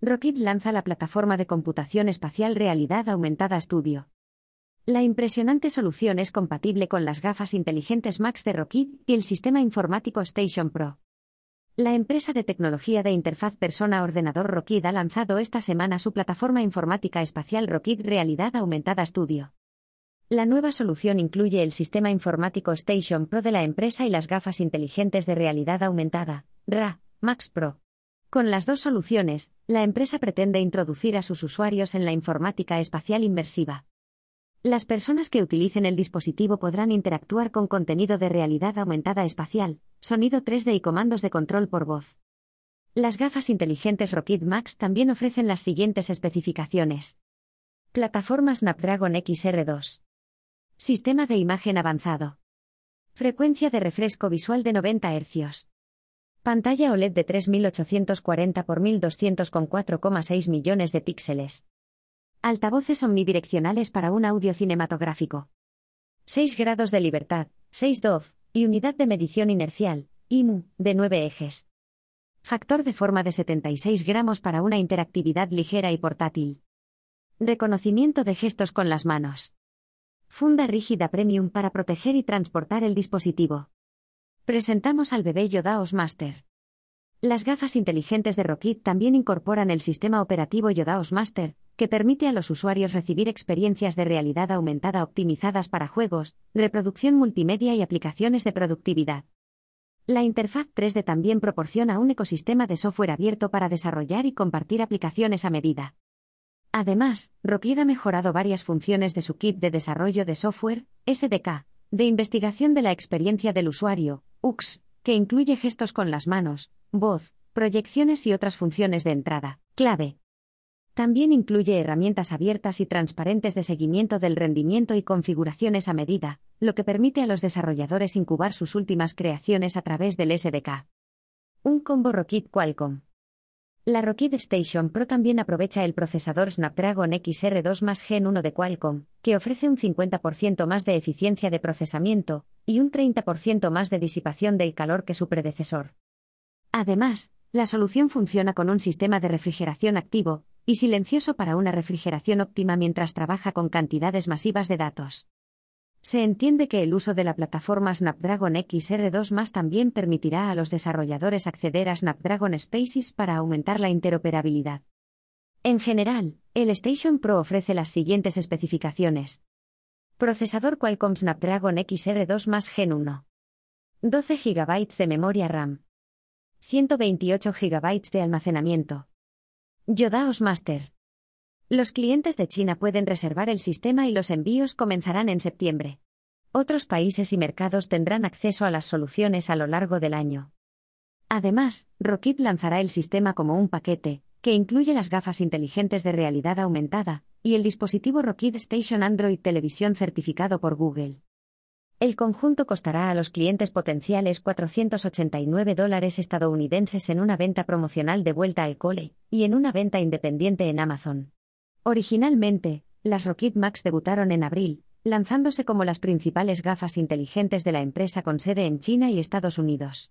Rockit lanza la plataforma de computación espacial Realidad Aumentada Studio. La impresionante solución es compatible con las gafas inteligentes Max de Rockit y el sistema informático Station Pro. La empresa de tecnología de interfaz persona-ordenador Rockit ha lanzado esta semana su plataforma informática espacial Rockit Realidad Aumentada Studio. La nueva solución incluye el sistema informático Station Pro de la empresa y las gafas inteligentes de realidad aumentada, RA, Max Pro. Con las dos soluciones, la empresa pretende introducir a sus usuarios en la informática espacial inmersiva. Las personas que utilicen el dispositivo podrán interactuar con contenido de realidad aumentada espacial, sonido 3D y comandos de control por voz. Las gafas inteligentes Rocket Max también ofrecen las siguientes especificaciones. Plataforma Snapdragon XR2. Sistema de imagen avanzado. Frecuencia de refresco visual de 90 Hz. Pantalla OLED de 3840 x 1200 con 4,6 millones de píxeles. Altavoces omnidireccionales para un audio cinematográfico. 6 grados de libertad, 6 DOF, y unidad de medición inercial, IMU, de 9 ejes. Factor de forma de 76 gramos para una interactividad ligera y portátil. Reconocimiento de gestos con las manos. Funda rígida premium para proteger y transportar el dispositivo. Presentamos al bebé Yodaos Master. Las gafas inteligentes de Rockit también incorporan el sistema operativo Yodaos Master, que permite a los usuarios recibir experiencias de realidad aumentada optimizadas para juegos, reproducción multimedia y aplicaciones de productividad. La interfaz 3D también proporciona un ecosistema de software abierto para desarrollar y compartir aplicaciones a medida. Además, Rockit ha mejorado varias funciones de su kit de desarrollo de software, SDK, de investigación de la experiencia del usuario, UX, que incluye gestos con las manos, voz, proyecciones y otras funciones de entrada, clave. También incluye herramientas abiertas y transparentes de seguimiento del rendimiento y configuraciones a medida, lo que permite a los desarrolladores incubar sus últimas creaciones a través del SDK. Un combo Rockit Qualcomm. La Rockit Station Pro también aprovecha el procesador Snapdragon XR2 más Gen 1 de Qualcomm, que ofrece un 50% más de eficiencia de procesamiento y un 30% más de disipación del calor que su predecesor. Además, la solución funciona con un sistema de refrigeración activo y silencioso para una refrigeración óptima mientras trabaja con cantidades masivas de datos. Se entiende que el uso de la plataforma Snapdragon XR2 más también permitirá a los desarrolladores acceder a Snapdragon Spaces para aumentar la interoperabilidad. En general, el Station Pro ofrece las siguientes especificaciones. Procesador Qualcomm Snapdragon XR2 más Gen 1. 12 GB de memoria RAM. 128 GB de almacenamiento. Yodaos Master. Los clientes de China pueden reservar el sistema y los envíos comenzarán en septiembre. Otros países y mercados tendrán acceso a las soluciones a lo largo del año. Además, Rockit lanzará el sistema como un paquete, que incluye las gafas inteligentes de realidad aumentada y el dispositivo Rockit Station Android Televisión certificado por Google. El conjunto costará a los clientes potenciales 489 dólares estadounidenses en una venta promocional de vuelta al cole y en una venta independiente en Amazon. Originalmente, las Rockit Max debutaron en abril, lanzándose como las principales gafas inteligentes de la empresa con sede en China y Estados Unidos.